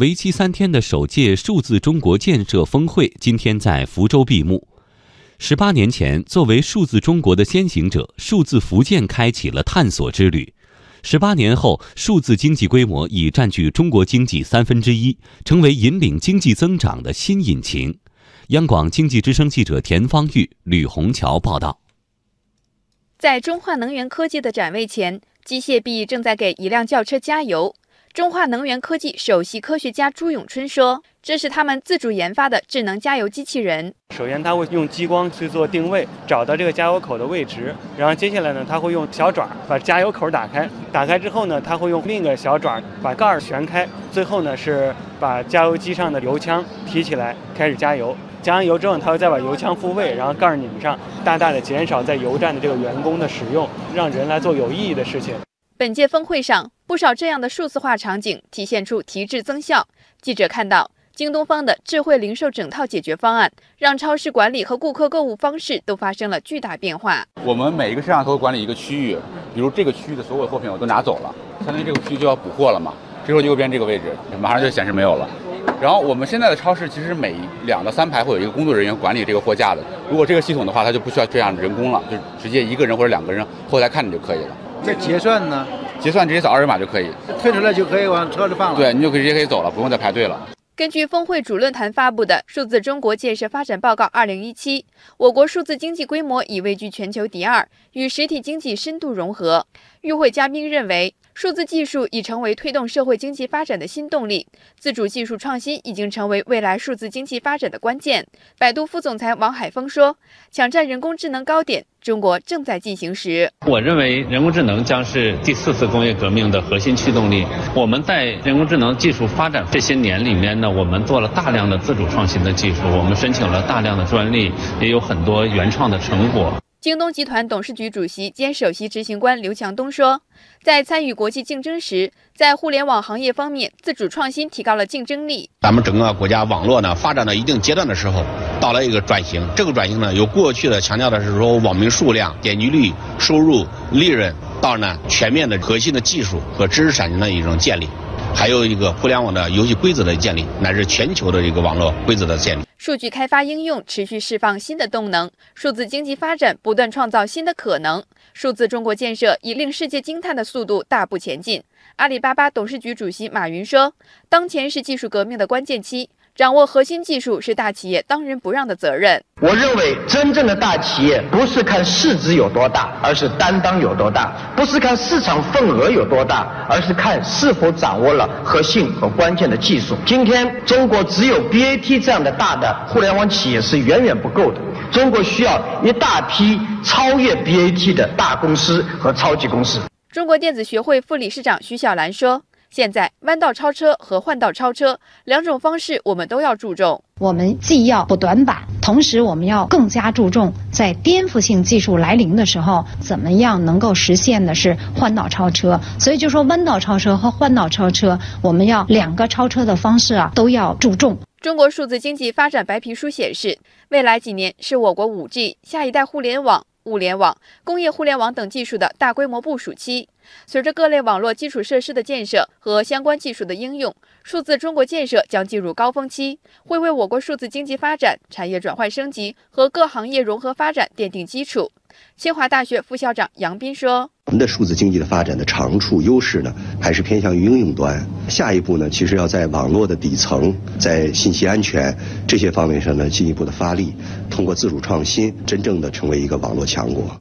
为期三天的首届数字中国建设峰会今天在福州闭幕。十八年前，作为数字中国的先行者，数字福建开启了探索之旅。十八年后，数字经济规模已占据中国经济三分之一，成为引领经济增长的新引擎。央广经济之声记者田方玉、吕红桥报道。在中化能源科技的展位前，机械臂正在给一辆轿车加油。中化能源科技首席科学家朱永春说：“这是他们自主研发的智能加油机器人。首先，它会用激光去做定位，找到这个加油口的位置。然后接下来呢，它会用小爪把加油口打开。打开之后呢，它会用另一个小爪把盖儿旋开。最后呢，是把加油机上的油枪提起来，开始加油。加完油之后，它会再把油枪复位，然后盖儿拧上，大大的减少在油站的这个员工的使用，让人来做有意义的事情。”本届峰会上，不少这样的数字化场景体现出提质增效。记者看到，京东方的智慧零售整套解决方案，让超市管理和顾客购物方式都发生了巨大变化。我们每一个摄像头管理一个区域，比如这个区域的所有货品我都拿走了，相当于这个区域就要补货了嘛。这时候右边这个位置马上就显示没有了。然后我们现在的超市其实每两到三排会有一个工作人员管理这个货架的。如果这个系统的话，它就不需要这样人工了，就直接一个人或者两个人后台看着就可以了。这结算呢？结算直接扫二维码就可以，退出来就可以往车里放了。对，你就可以直接可以走了，不用再排队了。根据峰会主论坛发布的《数字中国建设发展报告（二零一七）》，我国数字经济规模已位居全球第二，与实体经济深度融合。与会嘉宾认为。数字技术已成为推动社会经济发展的新动力，自主技术创新已经成为未来数字经济发展的关键。百度副总裁王海峰说：“抢占人工智能高点，中国正在进行时。我认为人工智能将是第四次工业革命的核心驱动力。我们在人工智能技术发展这些年里面呢，我们做了大量的自主创新的技术，我们申请了大量的专利，也有很多原创的成果。”京东集团董事局主席兼首席执行官刘强东说：“在参与国际竞争时，在互联网行业方面，自主创新提高了竞争力。咱们整个国家网络呢发展到一定阶段的时候，到了一个转型。这个转型呢，由过去的强调的是说网民数量、点击率、收入、利润，到呢全面的核心的技术和知识产权的一种建立。”还有一个互联网的游戏规则的建立，乃至全球的一个网络规则的建立。数据开发应用持续释放新的动能，数字经济发展不断创造新的可能。数字中国建设以令世界惊叹的速度大步前进。阿里巴巴董事局主席马云说：“当前是技术革命的关键期。”掌握核心技术是大企业当仁不让的责任。我认为，真正的大企业不是看市值有多大，而是担当有多大；不是看市场份额有多大，而是看是否掌握了核心和关键的技术。今天，中国只有 BAT 这样的大的互联网企业是远远不够的。中国需要一大批超越 BAT 的大公司和超级公司。中国电子学会副理事长徐小兰说。现在弯道超车和换道超车两种方式，我们都要注重。我们既要补短板，同时我们要更加注重在颠覆性技术来临的时候，怎么样能够实现的是换道超车。所以就说弯道超车和换道超车，我们要两个超车的方式啊，都要注重。中国数字经济发展白皮书显示，未来几年是我国五 G、下一代互联网。物联网、工业互联网等技术的大规模部署期，随着各类网络基础设施的建设和相关技术的应用，数字中国建设将进入高峰期，会为我国数字经济发展、产业转换升级和各行业融合发展奠定基础。清华大学副校长杨斌说：“我们的数字经济的发展的长处、优势呢，还是偏向于应用端。下一步呢，其实要在网络的底层，在信息安全这些方面上呢，进一步的发力，通过自主创新，真正的成为一个网络强国。”